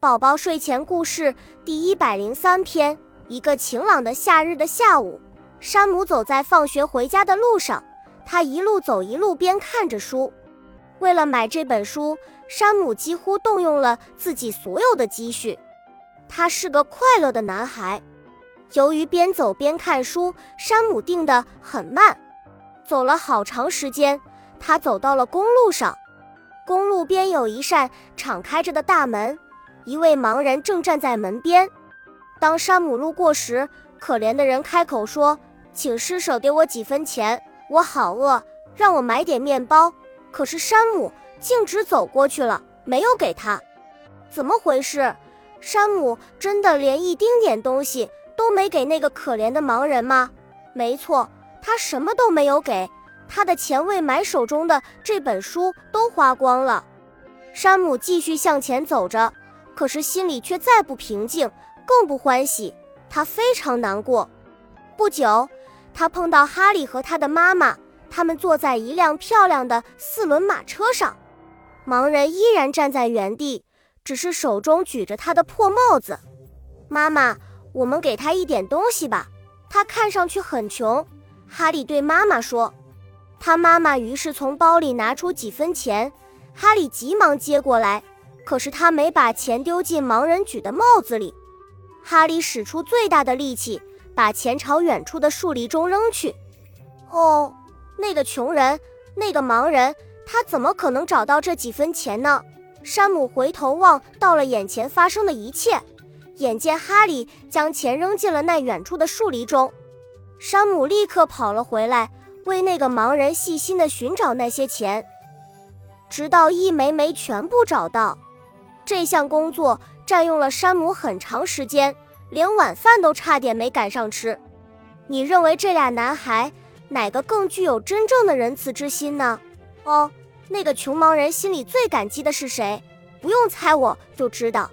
宝宝睡前故事第一百零三篇：一个晴朗的夏日的下午，山姆走在放学回家的路上。他一路走一路边看着书。为了买这本书，山姆几乎动用了自己所有的积蓄。他是个快乐的男孩。由于边走边看书，山姆定得很慢。走了好长时间，他走到了公路上。公路边有一扇敞开着的大门。一位盲人正站在门边。当山姆路过时，可怜的人开口说：“请施舍给我几分钱，我好饿，让我买点面包。”可是山姆径直走过去了，没有给他。怎么回事？山姆真的连一丁点东西都没给那个可怜的盲人吗？没错，他什么都没有给，他的钱为买手中的这本书都花光了。山姆继续向前走着。可是心里却再不平静，更不欢喜。他非常难过。不久，他碰到哈利和他的妈妈，他们坐在一辆漂亮的四轮马车上。盲人依然站在原地，只是手中举着他的破帽子。妈妈，我们给他一点东西吧，他看上去很穷。哈利对妈妈说。他妈妈于是从包里拿出几分钱，哈利急忙接过来。可是他没把钱丢进盲人举的帽子里，哈利使出最大的力气，把钱朝远处的树篱中扔去。哦，那个穷人，那个盲人，他怎么可能找到这几分钱呢？山姆回头望到了眼前发生的一切，眼见哈利将钱扔进了那远处的树篱中，山姆立刻跑了回来，为那个盲人细心地寻找那些钱，直到一枚枚全部找到。这项工作占用了山姆很长时间，连晚饭都差点没赶上吃。你认为这俩男孩哪个更具有真正的仁慈之心呢？哦，那个穷忙人心里最感激的是谁？不用猜，我就知道。